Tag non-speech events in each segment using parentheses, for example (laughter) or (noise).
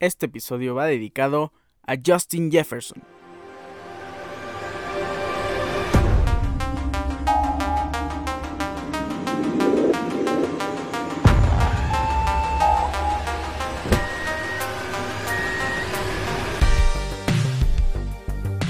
Este episodio va dedicado a Justin Jefferson.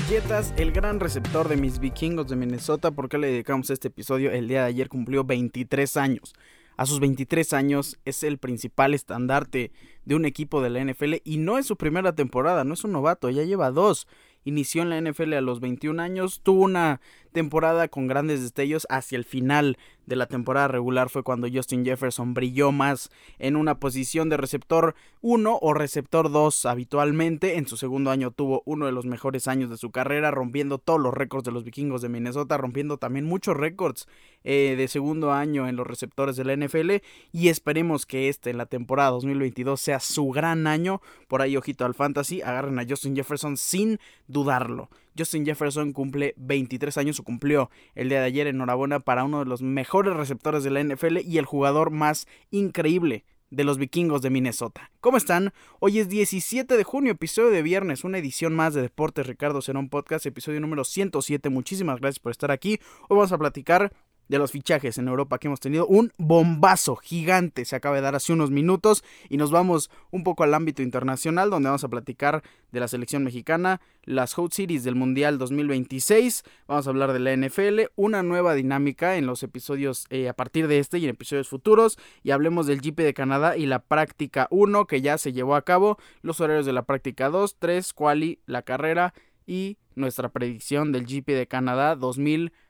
Jetas, el gran receptor de mis vikingos de Minnesota, ¿por qué le dedicamos este episodio? El día de ayer cumplió 23 años. A sus 23 años es el principal estandarte de un equipo de la NFL y no es su primera temporada, no es un novato, ya lleva dos. Inició en la NFL a los 21 años, tuvo una temporada con grandes destellos hacia el final de la temporada regular fue cuando Justin Jefferson brilló más en una posición de receptor 1 o receptor 2 habitualmente. En su segundo año tuvo uno de los mejores años de su carrera, rompiendo todos los récords de los vikingos de Minnesota, rompiendo también muchos récords eh, de segundo año en los receptores de la NFL. Y esperemos que este en la temporada 2022 sea su gran año. Por ahí, ojito al fantasy, agarren a Justin Jefferson sin dudarlo. Justin Jefferson cumple 23 años o cumplió el día de ayer. Enhorabuena para uno de los mejores receptores de la NFL y el jugador más increíble de los vikingos de Minnesota. ¿Cómo están? Hoy es 17 de junio, episodio de viernes, una edición más de Deportes Ricardo Cerón Podcast, episodio número 107. Muchísimas gracias por estar aquí. Hoy vamos a platicar de los fichajes en Europa que hemos tenido. Un bombazo gigante se acaba de dar hace unos minutos y nos vamos un poco al ámbito internacional donde vamos a platicar de la selección mexicana, las Hot Series del Mundial 2026, vamos a hablar de la NFL, una nueva dinámica en los episodios eh, a partir de este y en episodios futuros y hablemos del GP de Canadá y la práctica 1 que ya se llevó a cabo, los horarios de la práctica 2, 3, quali, la carrera y nuestra predicción del GP de Canadá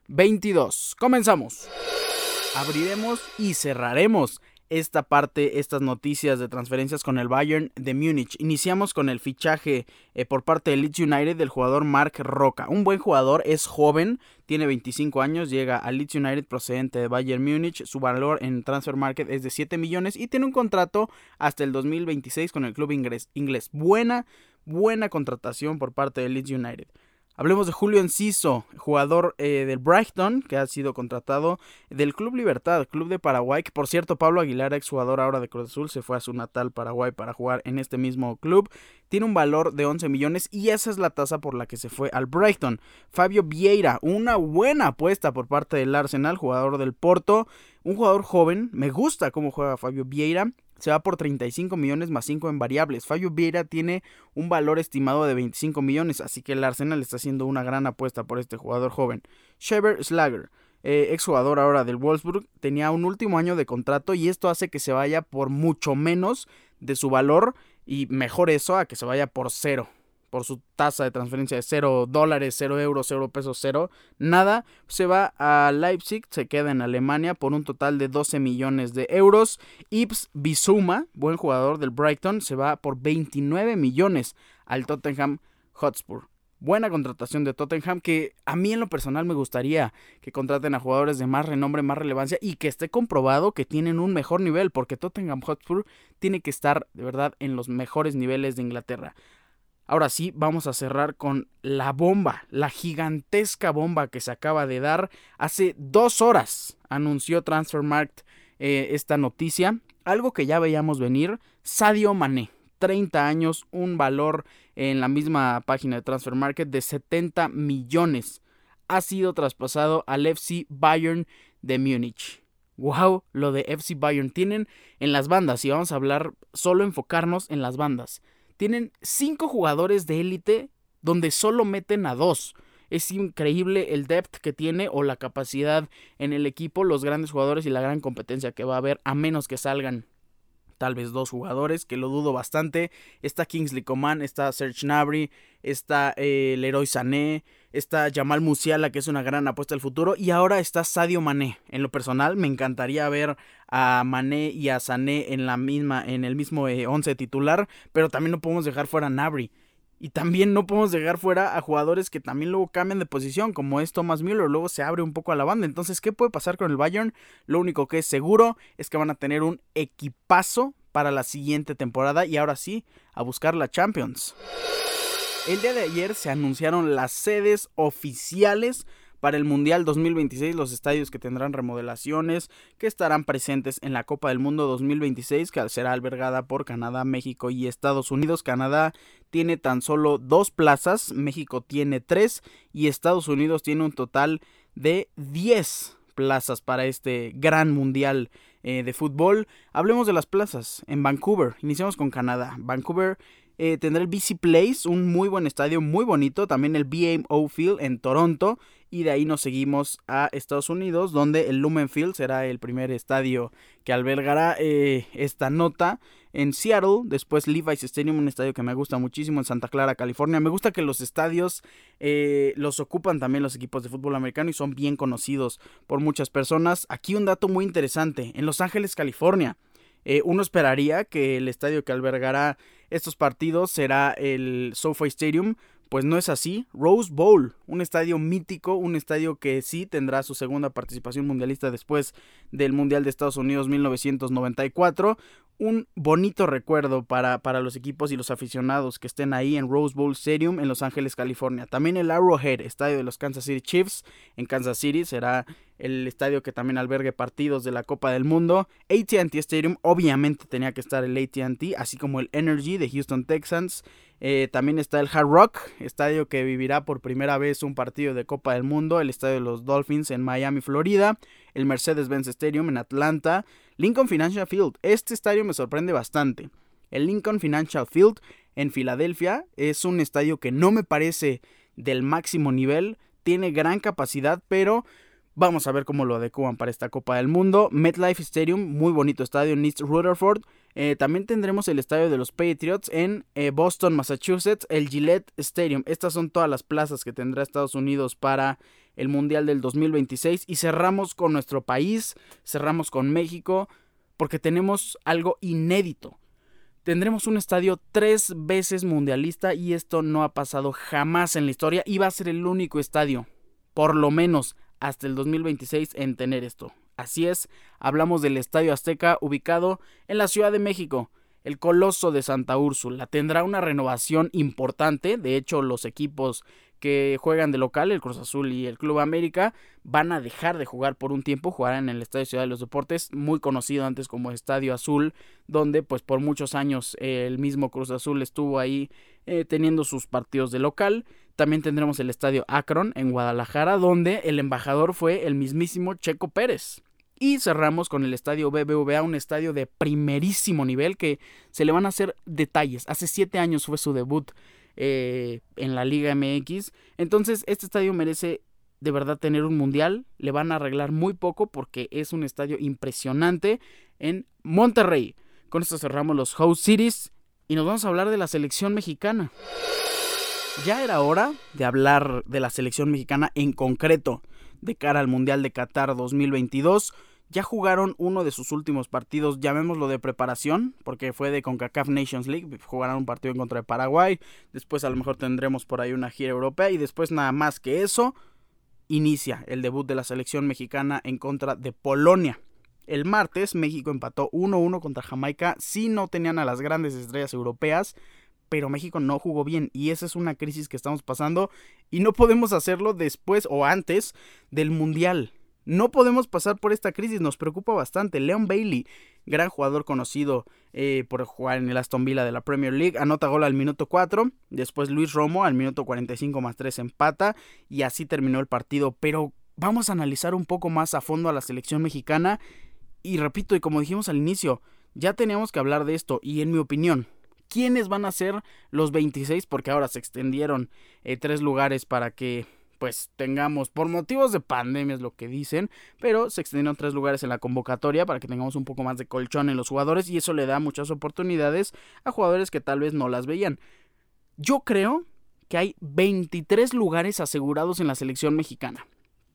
2022. Comenzamos. Abriremos y cerraremos esta parte, estas noticias de transferencias con el Bayern de Múnich. Iniciamos con el fichaje eh, por parte del Leeds United del jugador Mark Roca. Un buen jugador, es joven, tiene 25 años, llega al Leeds United procedente de Bayern Múnich. Su valor en Transfer Market es de 7 millones y tiene un contrato hasta el 2026 con el club inglés. Buena, buena contratación por parte del Leeds United. Hablemos de Julio Enciso, jugador eh, del Brighton, que ha sido contratado del Club Libertad, Club de Paraguay, que por cierto Pablo Aguilar, exjugador ahora de Cruz Azul, se fue a su natal Paraguay para jugar en este mismo club. Tiene un valor de 11 millones y esa es la tasa por la que se fue al Brighton. Fabio Vieira, una buena apuesta por parte del Arsenal, jugador del Porto, un jugador joven, me gusta cómo juega Fabio Vieira, se va por 35 millones más 5 en variables. Fabio Vieira tiene un valor estimado de 25 millones, así que el Arsenal está haciendo una gran apuesta por este jugador joven. Shever Slager, eh, exjugador ahora del Wolfsburg, tenía un último año de contrato y esto hace que se vaya por mucho menos de su valor y mejor eso a que se vaya por cero por su tasa de transferencia de 0 dólares, 0 euros, 0 pesos, 0, nada, se va a Leipzig, se queda en Alemania por un total de 12 millones de euros. Ips Bisuma, buen jugador del Brighton, se va por 29 millones al Tottenham Hotspur. Buena contratación de Tottenham que a mí en lo personal me gustaría que contraten a jugadores de más renombre, más relevancia y que esté comprobado que tienen un mejor nivel porque Tottenham Hotspur tiene que estar de verdad en los mejores niveles de Inglaterra. Ahora sí, vamos a cerrar con la bomba, la gigantesca bomba que se acaba de dar hace dos horas. Anunció Transfermarkt eh, esta noticia, algo que ya veíamos venir. Sadio Mané, 30 años, un valor en la misma página de Transfer Market de 70 millones. Ha sido traspasado al FC Bayern de Múnich. Wow, lo de FC Bayern tienen en las bandas y vamos a hablar solo enfocarnos en las bandas tienen cinco jugadores de élite donde solo meten a dos. Es increíble el depth que tiene o la capacidad en el equipo, los grandes jugadores y la gran competencia que va a haber, a menos que salgan tal vez dos jugadores, que lo dudo bastante. Está Kingsley Coman, está Serge Gnabry, está eh, Leroy Sané, está Jamal Musiala, que es una gran apuesta al futuro, y ahora está Sadio Mané. En lo personal, me encantaría ver a Mané y a Sané en la misma, en el mismo 11 eh, titular, pero también no podemos dejar fuera a Gnabry. Y también no podemos dejar fuera a jugadores que también luego cambian de posición, como es Thomas Müller, luego se abre un poco a la banda. Entonces, ¿qué puede pasar con el Bayern? Lo único que es seguro es que van a tener un equipazo para la siguiente temporada y ahora sí, a buscar la Champions. El día de ayer se anunciaron las sedes oficiales para el Mundial 2026, los estadios que tendrán remodelaciones, que estarán presentes en la Copa del Mundo 2026, que será albergada por Canadá, México y Estados Unidos. Canadá tiene tan solo dos plazas, México tiene tres y Estados Unidos tiene un total de 10 plazas para este gran mundial eh, de fútbol. Hablemos de las plazas en Vancouver. Iniciamos con Canadá. Vancouver eh, tendrá el BC Place, un muy buen estadio, muy bonito. También el BMO Field en Toronto. Y de ahí nos seguimos a Estados Unidos, donde el Lumen Field será el primer estadio que albergará eh, esta nota. En Seattle, después Levi's Stadium, un estadio que me gusta muchísimo en Santa Clara, California. Me gusta que los estadios eh, los ocupan también los equipos de fútbol americano y son bien conocidos por muchas personas. Aquí un dato muy interesante, en Los Ángeles, California. Eh, uno esperaría que el estadio que albergará estos partidos será el SoFi Stadium, pues no es así. Rose Bowl, un estadio mítico, un estadio que sí tendrá su segunda participación mundialista después del Mundial de Estados Unidos 1994. Un bonito recuerdo para, para los equipos y los aficionados que estén ahí en Rose Bowl Stadium en Los Ángeles, California. También el Arrowhead, estadio de los Kansas City Chiefs en Kansas City, será el estadio que también albergue partidos de la Copa del Mundo. ATT Stadium, obviamente tenía que estar el ATT, así como el Energy de Houston Texans. Eh, también está el Hard Rock, estadio que vivirá por primera vez un partido de Copa del Mundo, el estadio de los Dolphins en Miami, Florida, el Mercedes-Benz Stadium en Atlanta, Lincoln Financial Field. Este estadio me sorprende bastante. El Lincoln Financial Field en Filadelfia es un estadio que no me parece del máximo nivel, tiene gran capacidad, pero Vamos a ver cómo lo adecuan para esta Copa del Mundo. MetLife Stadium, muy bonito estadio en East Rutherford. Eh, también tendremos el estadio de los Patriots en eh, Boston, Massachusetts, el Gillette Stadium. Estas son todas las plazas que tendrá Estados Unidos para el Mundial del 2026. Y cerramos con nuestro país, cerramos con México, porque tenemos algo inédito. Tendremos un estadio tres veces mundialista y esto no ha pasado jamás en la historia y va a ser el único estadio, por lo menos hasta el 2026 en tener esto. Así es, hablamos del Estadio Azteca ubicado en la Ciudad de México. El Coloso de Santa Úrsula tendrá una renovación importante, de hecho los equipos que juegan de local, el Cruz Azul y el Club América, van a dejar de jugar por un tiempo, jugarán en el Estadio Ciudad de los Deportes, muy conocido antes como Estadio Azul, donde pues por muchos años el mismo Cruz Azul estuvo ahí eh, teniendo sus partidos de local. También tendremos el Estadio Akron en Guadalajara, donde el embajador fue el mismísimo Checo Pérez. Y cerramos con el estadio BBVA, un estadio de primerísimo nivel que se le van a hacer detalles. Hace siete años fue su debut eh, en la Liga MX. Entonces, este estadio merece de verdad tener un mundial. Le van a arreglar muy poco porque es un estadio impresionante en Monterrey. Con esto cerramos los House Cities y nos vamos a hablar de la selección mexicana. Ya era hora de hablar de la selección mexicana en concreto de cara al Mundial de Qatar 2022 ya jugaron uno de sus últimos partidos, llamémoslo de preparación, porque fue de CONCACAF Nations League, jugarán un partido en contra de Paraguay, después a lo mejor tendremos por ahí una gira europea y después nada más que eso, inicia el debut de la selección mexicana en contra de Polonia. El martes México empató 1-1 contra Jamaica, sí no tenían a las grandes estrellas europeas, pero México no jugó bien y esa es una crisis que estamos pasando y no podemos hacerlo después o antes del Mundial. No podemos pasar por esta crisis, nos preocupa bastante. Leon Bailey, gran jugador conocido eh, por jugar en el Aston Villa de la Premier League, anota gol al minuto 4. Después Luis Romo al minuto 45 más 3 empata y así terminó el partido. Pero vamos a analizar un poco más a fondo a la selección mexicana. Y repito, y como dijimos al inicio, ya teníamos que hablar de esto. Y en mi opinión, ¿quiénes van a ser los 26? Porque ahora se extendieron eh, tres lugares para que pues tengamos, por motivos de pandemia es lo que dicen, pero se extendieron tres lugares en la convocatoria para que tengamos un poco más de colchón en los jugadores y eso le da muchas oportunidades a jugadores que tal vez no las veían. Yo creo que hay 23 lugares asegurados en la selección mexicana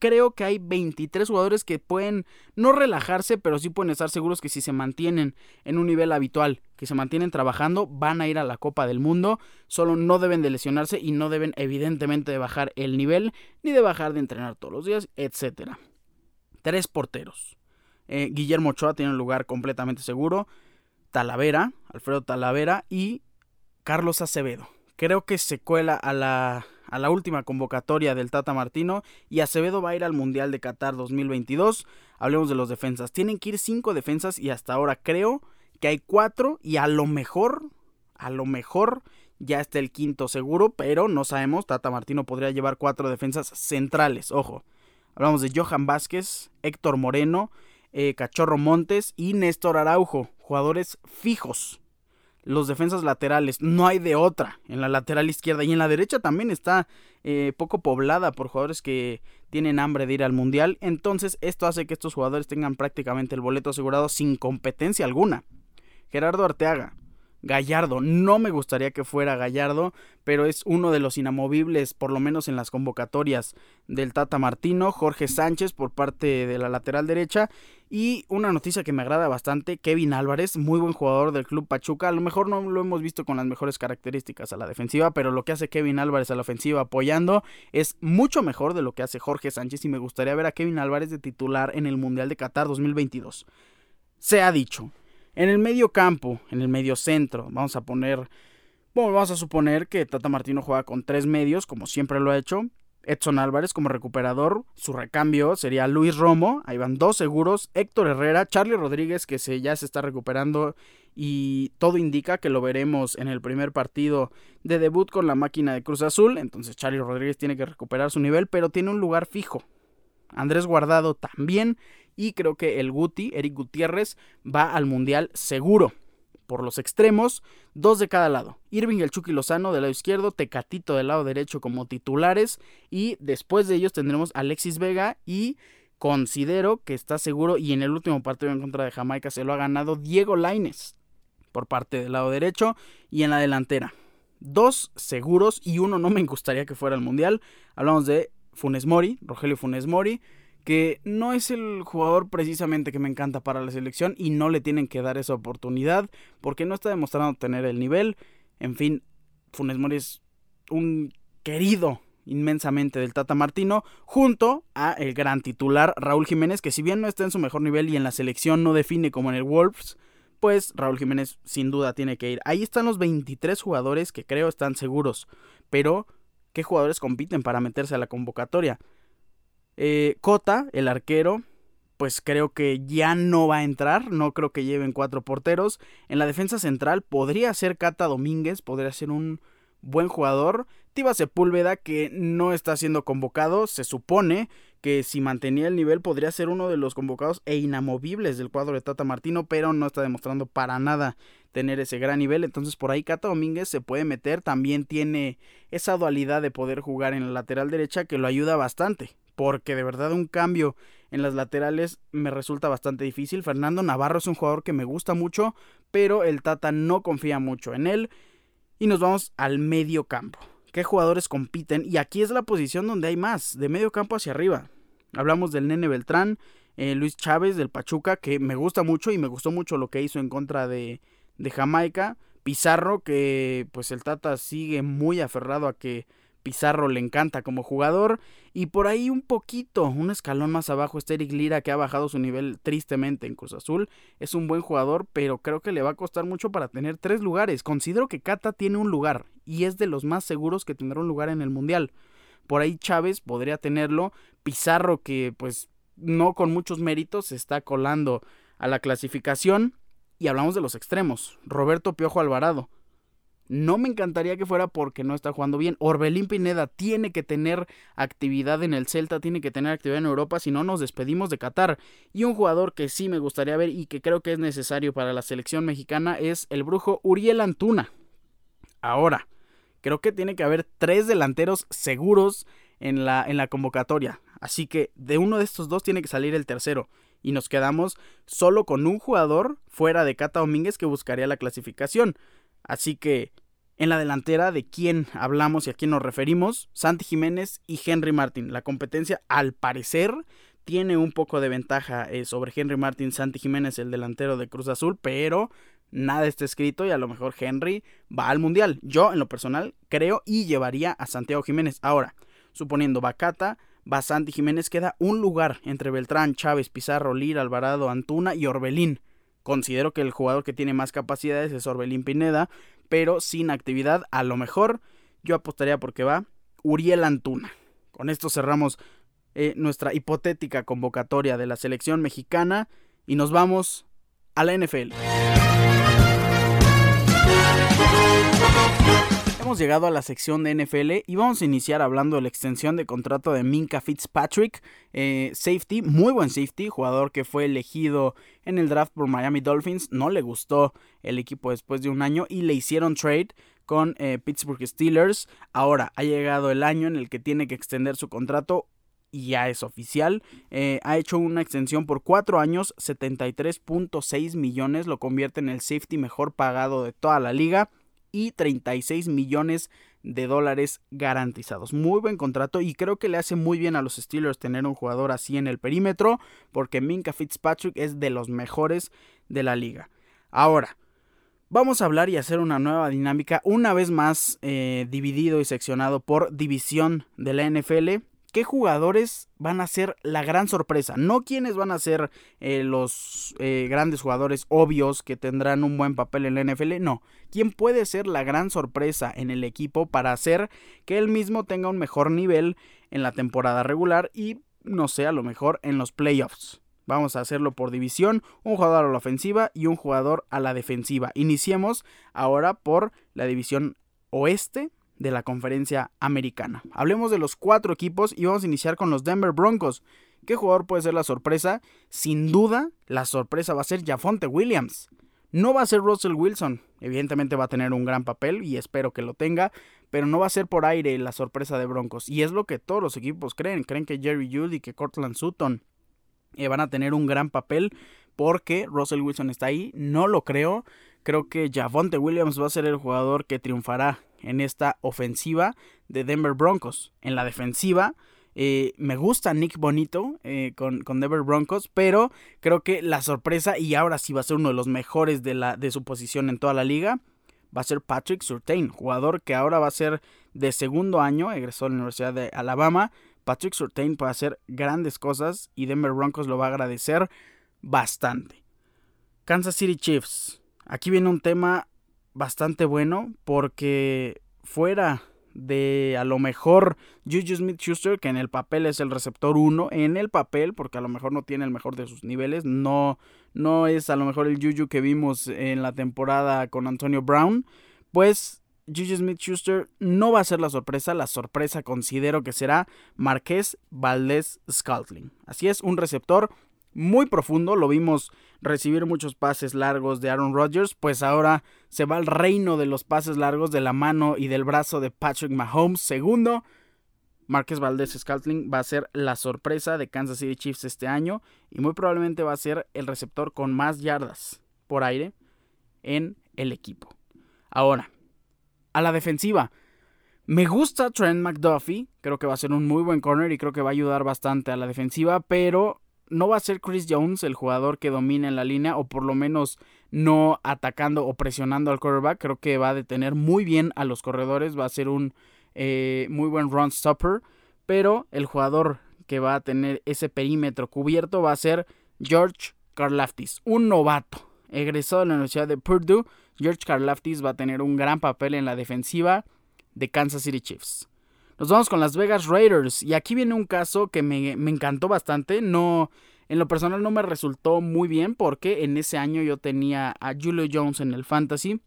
creo que hay 23 jugadores que pueden no relajarse, pero sí pueden estar seguros que si se mantienen en un nivel habitual, que se mantienen trabajando, van a ir a la Copa del Mundo. Solo no deben de lesionarse y no deben evidentemente de bajar el nivel, ni de bajar de entrenar todos los días, etc. Tres porteros. Eh, Guillermo Ochoa tiene un lugar completamente seguro. Talavera, Alfredo Talavera y Carlos Acevedo. Creo que se cuela a la a la última convocatoria del Tata Martino y Acevedo va a ir al Mundial de Qatar 2022. Hablemos de los defensas. Tienen que ir cinco defensas y hasta ahora creo que hay cuatro y a lo mejor, a lo mejor ya está el quinto seguro, pero no sabemos. Tata Martino podría llevar cuatro defensas centrales, ojo. Hablamos de Johan Vázquez, Héctor Moreno, eh, Cachorro Montes y Néstor Araujo, jugadores fijos. Los defensas laterales, no hay de otra en la lateral izquierda y en la derecha también está eh, poco poblada por jugadores que tienen hambre de ir al mundial. Entonces esto hace que estos jugadores tengan prácticamente el boleto asegurado sin competencia alguna. Gerardo Arteaga, Gallardo. No me gustaría que fuera Gallardo, pero es uno de los inamovibles, por lo menos en las convocatorias del Tata Martino. Jorge Sánchez por parte de la lateral derecha. Y una noticia que me agrada bastante, Kevin Álvarez, muy buen jugador del Club Pachuca. A lo mejor no lo hemos visto con las mejores características a la defensiva, pero lo que hace Kevin Álvarez a la ofensiva apoyando es mucho mejor de lo que hace Jorge Sánchez y me gustaría ver a Kevin Álvarez de titular en el Mundial de Qatar 2022. Se ha dicho, en el medio campo, en el medio centro, vamos a poner, bueno, vamos a suponer que Tata Martino juega con tres medios, como siempre lo ha hecho. Edson Álvarez como recuperador, su recambio sería Luis Romo, ahí van dos seguros, Héctor Herrera, Charlie Rodríguez que se, ya se está recuperando y todo indica que lo veremos en el primer partido de debut con la máquina de Cruz Azul, entonces Charlie Rodríguez tiene que recuperar su nivel, pero tiene un lugar fijo. Andrés Guardado también y creo que el Guti, Eric Gutiérrez, va al Mundial seguro. Por los extremos, dos de cada lado. Irving el Chucky Lozano del lado izquierdo, Tecatito del lado derecho como titulares. Y después de ellos tendremos Alexis Vega y considero que está seguro y en el último partido en contra de Jamaica se lo ha ganado Diego Laines por parte del lado derecho y en la delantera. Dos seguros y uno no me gustaría que fuera al Mundial. Hablamos de Funes Mori, Rogelio Funes Mori que no es el jugador precisamente que me encanta para la selección y no le tienen que dar esa oportunidad porque no está demostrando tener el nivel. En fin, Funes Mori es un querido inmensamente del Tata Martino junto a el gran titular Raúl Jiménez que si bien no está en su mejor nivel y en la selección no define como en el Wolves, pues Raúl Jiménez sin duda tiene que ir. Ahí están los 23 jugadores que creo están seguros, pero ¿qué jugadores compiten para meterse a la convocatoria? Eh, Cota, el arquero, pues creo que ya no va a entrar, no creo que lleven cuatro porteros. En la defensa central podría ser Cata Domínguez, podría ser un buen jugador. Tiba Sepúlveda, que no está siendo convocado, se supone que si mantenía el nivel podría ser uno de los convocados e inamovibles del cuadro de Tata Martino, pero no está demostrando para nada tener ese gran nivel. Entonces por ahí Cata Domínguez se puede meter, también tiene esa dualidad de poder jugar en la lateral derecha que lo ayuda bastante porque de verdad un cambio en las laterales me resulta bastante difícil. Fernando Navarro es un jugador que me gusta mucho, pero el Tata no confía mucho en él. Y nos vamos al medio campo. ¿Qué jugadores compiten? Y aquí es la posición donde hay más, de medio campo hacia arriba. Hablamos del Nene Beltrán, eh, Luis Chávez del Pachuca, que me gusta mucho y me gustó mucho lo que hizo en contra de, de Jamaica. Pizarro, que pues el Tata sigue muy aferrado a que Pizarro le encanta como jugador. Y por ahí un poquito, un escalón más abajo está Eric Lira que ha bajado su nivel tristemente en Cruz Azul. Es un buen jugador, pero creo que le va a costar mucho para tener tres lugares. Considero que Cata tiene un lugar y es de los más seguros que tendrá un lugar en el Mundial. Por ahí Chávez podría tenerlo. Pizarro que pues no con muchos méritos está colando a la clasificación. Y hablamos de los extremos. Roberto Piojo Alvarado no me encantaría que fuera porque no está jugando bien. Orbelín Pineda tiene que tener actividad en el Celta, tiene que tener actividad en Europa, si no nos despedimos de Qatar. Y un jugador que sí me gustaría ver y que creo que es necesario para la selección mexicana es el brujo Uriel Antuna. Ahora, creo que tiene que haber tres delanteros seguros en la, en la convocatoria. Así que de uno de estos dos tiene que salir el tercero. Y nos quedamos solo con un jugador fuera de Cata Domínguez que buscaría la clasificación. Así que en la delantera de quién hablamos y a quién nos referimos, Santi Jiménez y Henry Martin. La competencia al parecer tiene un poco de ventaja eh, sobre Henry Martin, Santi Jiménez, el delantero de Cruz Azul, pero nada está escrito y a lo mejor Henry va al Mundial. Yo en lo personal creo y llevaría a Santiago Jiménez. Ahora, suponiendo Bacata, va Santi Jiménez, queda un lugar entre Beltrán, Chávez, Pizarro, Lira, Alvarado, Antuna y Orbelín. Considero que el jugador que tiene más capacidades es Orbelín Pineda, pero sin actividad, a lo mejor yo apostaría porque va Uriel Antuna. Con esto cerramos eh, nuestra hipotética convocatoria de la selección mexicana y nos vamos a la NFL. Hemos llegado a la sección de NFL y vamos a iniciar hablando de la extensión de contrato de Minka Fitzpatrick, eh, safety, muy buen safety, jugador que fue elegido en el draft por Miami Dolphins. No le gustó el equipo después de un año y le hicieron trade con eh, Pittsburgh Steelers. Ahora ha llegado el año en el que tiene que extender su contrato y ya es oficial. Eh, ha hecho una extensión por 4 años, 73.6 millones, lo convierte en el safety mejor pagado de toda la liga y 36 millones de dólares garantizados. Muy buen contrato y creo que le hace muy bien a los Steelers tener un jugador así en el perímetro porque Minka Fitzpatrick es de los mejores de la liga. Ahora, vamos a hablar y hacer una nueva dinámica, una vez más eh, dividido y seccionado por división de la NFL qué jugadores van a ser la gran sorpresa. No quiénes van a ser eh, los eh, grandes jugadores obvios que tendrán un buen papel en la NFL. No. ¿Quién puede ser la gran sorpresa en el equipo para hacer que él mismo tenga un mejor nivel en la temporada regular y, no sé, a lo mejor en los playoffs? Vamos a hacerlo por división, un jugador a la ofensiva y un jugador a la defensiva. Iniciemos ahora por la división oeste de la conferencia americana. Hablemos de los cuatro equipos y vamos a iniciar con los Denver Broncos. ¿Qué jugador puede ser la sorpresa? Sin duda, la sorpresa va a ser Jafonte Williams. No va a ser Russell Wilson. Evidentemente va a tener un gran papel y espero que lo tenga, pero no va a ser por aire la sorpresa de Broncos. Y es lo que todos los equipos creen. Creen que Jerry Judy que Cortland Sutton eh, van a tener un gran papel porque Russell Wilson está ahí. No lo creo. Creo que Javonte Williams va a ser el jugador que triunfará en esta ofensiva de Denver Broncos. En la defensiva, eh, me gusta Nick Bonito eh, con, con, Denver Broncos, pero creo que la sorpresa, y ahora sí va a ser uno de los mejores de, la, de su posición en toda la liga, va a ser Patrick Surtain, jugador que ahora va a ser de segundo año, egresó a la Universidad de Alabama. Patrick Surtain puede hacer grandes cosas y Denver Broncos lo va a agradecer bastante. Kansas City Chiefs. Aquí viene un tema bastante bueno porque fuera de a lo mejor Juju Smith Schuster, que en el papel es el receptor 1, en el papel, porque a lo mejor no tiene el mejor de sus niveles, no, no es a lo mejor el Juju que vimos en la temporada con Antonio Brown, pues Juju Smith Schuster no va a ser la sorpresa, la sorpresa considero que será Marqués Valdés Scaltling. Así es, un receptor muy profundo, lo vimos recibir muchos pases largos de Aaron Rodgers, pues ahora se va al reino de los pases largos de la mano y del brazo de Patrick Mahomes. Segundo, Marquez Valdez Scaltling va a ser la sorpresa de Kansas City Chiefs este año y muy probablemente va a ser el receptor con más yardas por aire en el equipo. Ahora, a la defensiva. Me gusta Trent McDuffie, creo que va a ser un muy buen corner y creo que va a ayudar bastante a la defensiva, pero no va a ser Chris Jones el jugador que domine en la línea, o por lo menos no atacando o presionando al quarterback. Creo que va a detener muy bien a los corredores, va a ser un eh, muy buen run stopper, pero el jugador que va a tener ese perímetro cubierto va a ser George Karlaftis, un novato, egresado de la Universidad de Purdue. George Karlaftis va a tener un gran papel en la defensiva de Kansas City Chiefs. Nos vamos con las Vegas Raiders. Y aquí viene un caso que me, encantó bastante. No, en lo personal no me resultó muy bien porque en ese año yo tenía a Julio Jones en el fantasy.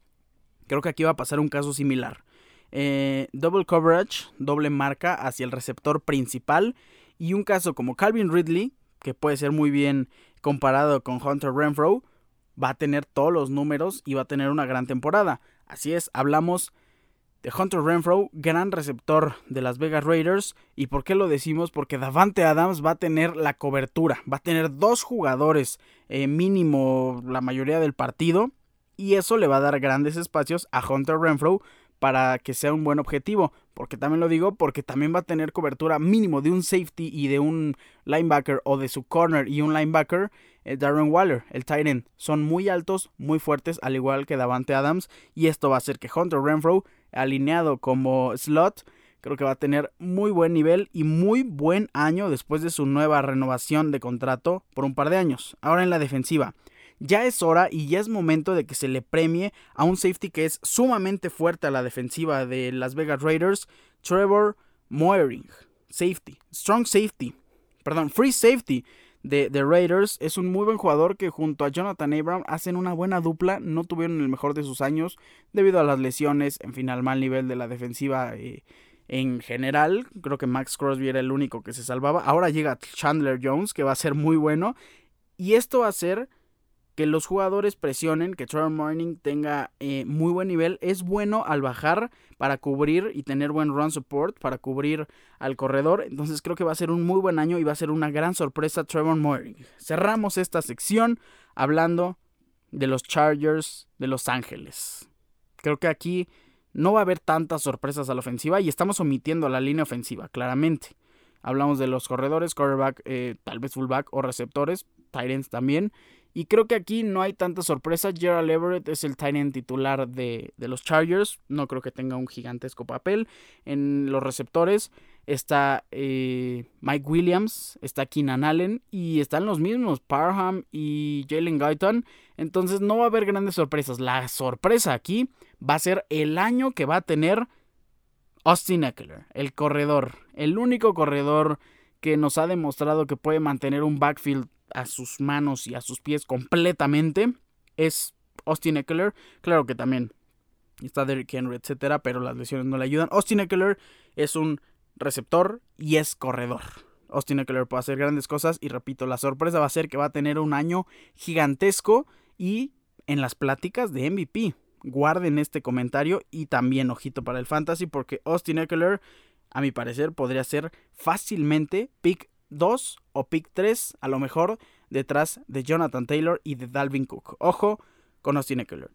Creo que aquí va a pasar un caso similar. Eh, double coverage, doble marca hacia el receptor principal. Y un caso como Calvin Ridley, que puede ser muy bien comparado con Hunter Renfro, va a tener todos los números y va a tener una gran temporada. Así es, hablamos de Hunter Renfro, gran receptor de las Vegas Raiders. ¿Y por qué lo decimos? Porque Davante Adams va a tener la cobertura, va a tener dos jugadores eh, mínimo la mayoría del partido. Y eso le va a dar grandes espacios a Hunter Renfro para que sea un buen objetivo. Porque también lo digo, porque también va a tener cobertura mínimo de un safety y de un linebacker o de su corner y un linebacker. Eh, Darren Waller, el Titan, son muy altos, muy fuertes, al igual que Davante Adams. Y esto va a hacer que Hunter Renfro alineado como slot, creo que va a tener muy buen nivel y muy buen año después de su nueva renovación de contrato por un par de años. Ahora en la defensiva. Ya es hora y ya es momento de que se le premie a un safety que es sumamente fuerte a la defensiva de Las Vegas Raiders, Trevor Moering, safety, strong safety, perdón, free safety de, de, Raiders. Es un muy buen jugador que junto a Jonathan Abram hacen una buena dupla. No tuvieron el mejor de sus años debido a las lesiones, en fin, al mal nivel de la defensiva eh, en general. Creo que Max Crosby era el único que se salvaba. Ahora llega Chandler Jones, que va a ser muy bueno. Y esto va a ser que los jugadores presionen, que Trevor Morning tenga eh, muy buen nivel. Es bueno al bajar para cubrir y tener buen run support para cubrir al corredor. Entonces creo que va a ser un muy buen año y va a ser una gran sorpresa Trevor Morning. Cerramos esta sección hablando de los Chargers de Los Ángeles. Creo que aquí no va a haber tantas sorpresas a la ofensiva y estamos omitiendo la línea ofensiva, claramente. Hablamos de los corredores, quarterback, eh, tal vez fullback o receptores, Titans también. Y creo que aquí no hay tanta sorpresa. Gerald Everett es el tight titular de, los Chargers. No creo que tenga un gigantesco papel. En los receptores está eh, Mike Williams, está Keenan Allen y están los mismos, Parham y Jalen Guyton. Entonces no va a haber grandes sorpresas. La sorpresa aquí va a ser el año que va a tener Austin Eckler, el corredor. El único corredor que nos ha demostrado que puede mantener un backfield a sus manos y a sus pies completamente es Austin Eckler. Claro que también está Derrick Henry, etcétera, pero las lesiones no le ayudan. Austin Eckler es un receptor y es corredor. Austin Eckler puede hacer grandes cosas y repito, la sorpresa va a ser que va a tener un año gigantesco y en las pláticas de MVP. Guarden este comentario y también ojito para el fantasy porque Austin Eckler, a mi parecer, podría ser fácilmente pick 2 o pick 3, a lo mejor detrás de Jonathan Taylor y de Dalvin Cook. Ojo con Austin Eckler.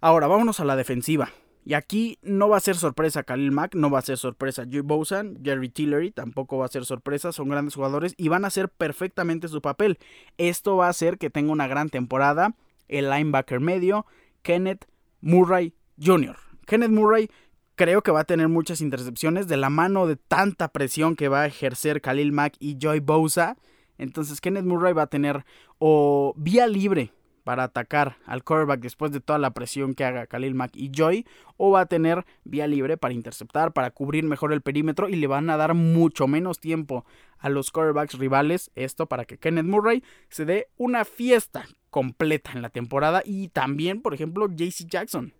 Ahora, vámonos a la defensiva. Y aquí no va a ser sorpresa Khalil Mack, no va a ser sorpresa Joey Bosan, Jerry Tillery tampoco va a ser sorpresa, son grandes jugadores y van a hacer perfectamente su papel. Esto va a hacer que tenga una gran temporada el linebacker medio, Kenneth Murray Jr. Kenneth Murray creo que va a tener muchas intercepciones de la mano de tanta presión que va a ejercer Khalil Mack y Joy Bosa. Entonces Kenneth Murray va a tener o vía libre para atacar al quarterback después de toda la presión que haga Khalil Mack y Joy, o va a tener vía libre para interceptar, para cubrir mejor el perímetro y le van a dar mucho menos tiempo a los quarterbacks rivales. Esto para que Kenneth Murray se dé una fiesta completa en la temporada y también, por ejemplo, JC Jackson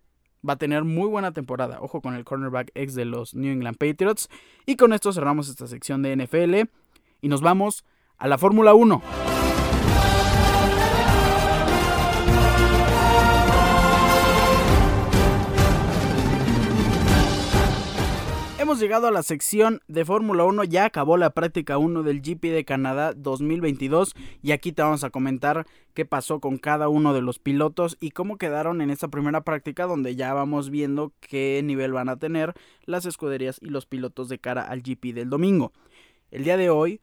va a tener muy buena temporada. Ojo con el cornerback ex de los New England Patriots. Y con esto cerramos esta sección de NFL y nos vamos a la Fórmula 1. Hemos llegado a la sección de Fórmula 1. Ya acabó la práctica 1 del GP de Canadá 2022 y aquí te vamos a comentar qué pasó con cada uno de los pilotos y cómo quedaron en esta primera práctica donde ya vamos viendo qué nivel van a tener las escuderías y los pilotos de cara al GP del domingo. El día de hoy,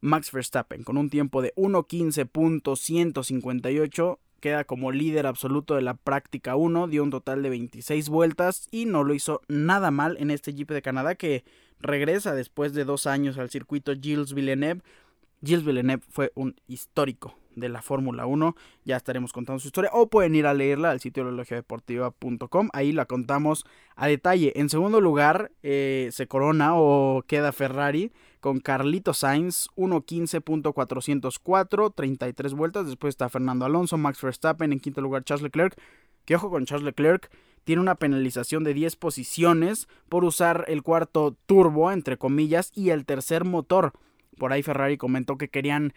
Max Verstappen con un tiempo de 1.15.158 queda como líder absoluto de la práctica 1, dio un total de 26 vueltas y no lo hizo nada mal en este Jeep de Canadá que regresa después de dos años al circuito Gilles Villeneuve. Gilles Villeneuve fue un histórico de la Fórmula 1. Ya estaremos contando su historia. O pueden ir a leerla al sitio deportiva.com. Ahí la contamos a detalle. En segundo lugar, eh, se corona o queda Ferrari con Carlito Sainz, 1.15.404, 33 vueltas. Después está Fernando Alonso, Max Verstappen. En quinto lugar, Charles Leclerc. Que ojo con Charles Leclerc. Tiene una penalización de 10 posiciones por usar el cuarto turbo, entre comillas, y el tercer motor. Por ahí Ferrari comentó que querían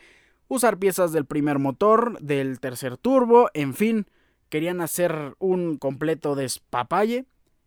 usar piezas del primer motor, del tercer turbo, en fin, querían hacer un completo despapalle.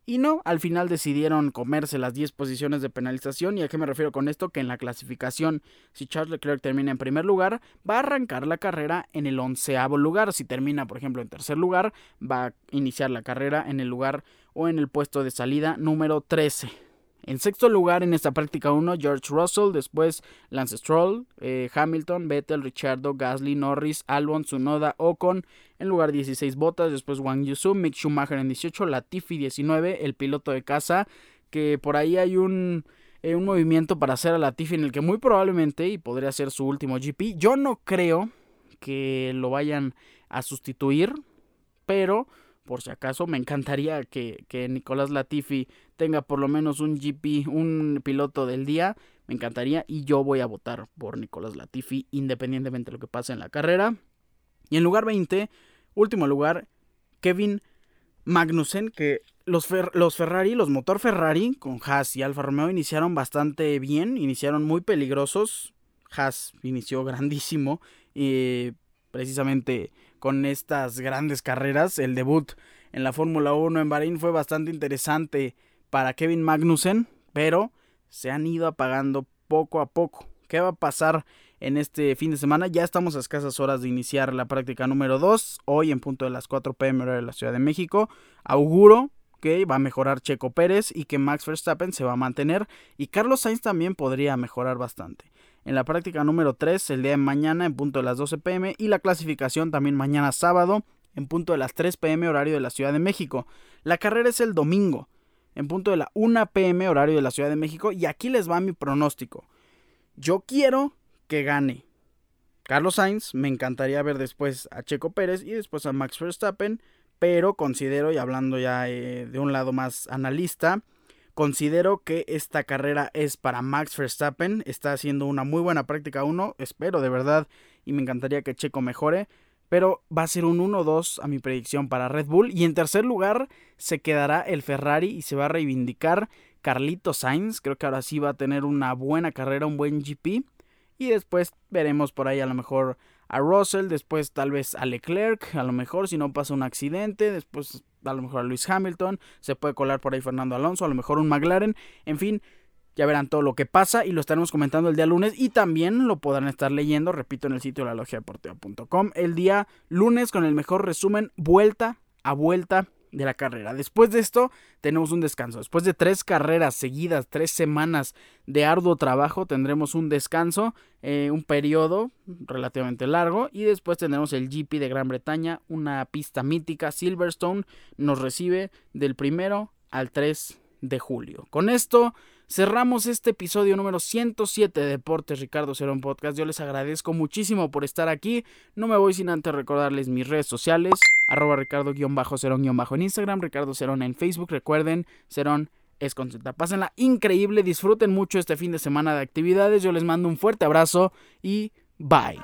Y no, al final decidieron comerse las 10 posiciones de penalización. ¿Y a qué me refiero con esto? Que en la clasificación, si Charles Leclerc termina en primer lugar, va a arrancar la carrera en el onceavo lugar. Si termina, por ejemplo, en tercer lugar, va a iniciar la carrera en el lugar o en el puesto de salida número 13. En sexto lugar en esta práctica 1, George Russell, después Lance Stroll, eh, Hamilton, Vettel, Richardo, Gasly, Norris, Albon, Tsunoda, Ocon, en lugar 16 botas, después Wang Yusu, Mick Schumacher en 18, Latifi 19, el piloto de casa, que por ahí hay un, eh, un movimiento para hacer a Latifi en el que muy probablemente, y podría ser su último GP, yo no creo que lo vayan a sustituir, pero por si acaso. Me encantaría que, que Nicolás Latifi tenga por lo menos un GP, un piloto del día. Me encantaría y yo voy a votar por Nicolás Latifi independientemente de lo que pase en la carrera. Y en lugar 20, último lugar, Kevin Magnussen, que los, los, Ferrari, los motor Ferrari con Haas y Alfa Romeo iniciaron bastante bien, iniciaron muy peligrosos. Haas inició (laughs) grandísimo y precisamente con estas grandes carreras. El debut en la Fórmula 1 en Bahrein fue bastante interesante para Kevin Magnussen, pero se han ido apagando poco a poco. ¿Qué va a pasar en este fin de semana? Ya estamos a escasas horas de iniciar la práctica número 2, hoy en punto de las 4 pm de la Ciudad de México. Auguro que va a mejorar Checo Pérez y que Max Verstappen se va a mantener y Carlos Sainz también podría mejorar bastante. En la práctica número 3, el día de mañana en punto de las 12 pm y la clasificación también mañana sábado en punto de las 3 pm horario de la Ciudad de México. La carrera es el domingo en punto de la 1 pm horario de la Ciudad de México y aquí les va mi pronóstico. Yo quiero que gane Carlos Sainz, me encantaría ver después a Checo Pérez y después a Max Verstappen, pero considero, y hablando ya eh, de un lado más analista, considero que esta carrera es para Max Verstappen, está haciendo una muy buena práctica 1, espero de verdad, y me encantaría que Checo mejore, pero va a ser un 1-2 a mi predicción para Red Bull, y en tercer lugar se quedará el Ferrari y se va a reivindicar Carlito Sainz, creo que ahora sí va a tener una buena carrera, un buen GP. Y después veremos por ahí a lo mejor a Russell, después tal vez a Leclerc, a lo mejor si no pasa un accidente, después a lo mejor a Luis Hamilton, se puede colar por ahí Fernando Alonso, a lo mejor un McLaren, en fin, ya verán todo lo que pasa y lo estaremos comentando el día lunes y también lo podrán estar leyendo, repito, en el sitio de la deportiva.com el día lunes con el mejor resumen vuelta a vuelta de la carrera. Después de esto tenemos un descanso. Después de tres carreras seguidas, tres semanas de arduo trabajo, tendremos un descanso, eh, un periodo relativamente largo y después tendremos el GP de Gran Bretaña, una pista mítica. Silverstone nos recibe del primero al 3 de julio. Con esto cerramos este episodio número 107 de Deportes Ricardo Cerón Podcast. Yo les agradezco muchísimo por estar aquí. No me voy sin antes recordarles mis redes sociales, arroba Ricardo-Cerón-en Instagram, Ricardo Cerón en Facebook. Recuerden, Cerón es con Pásenla increíble, disfruten mucho este fin de semana de actividades. Yo les mando un fuerte abrazo y bye.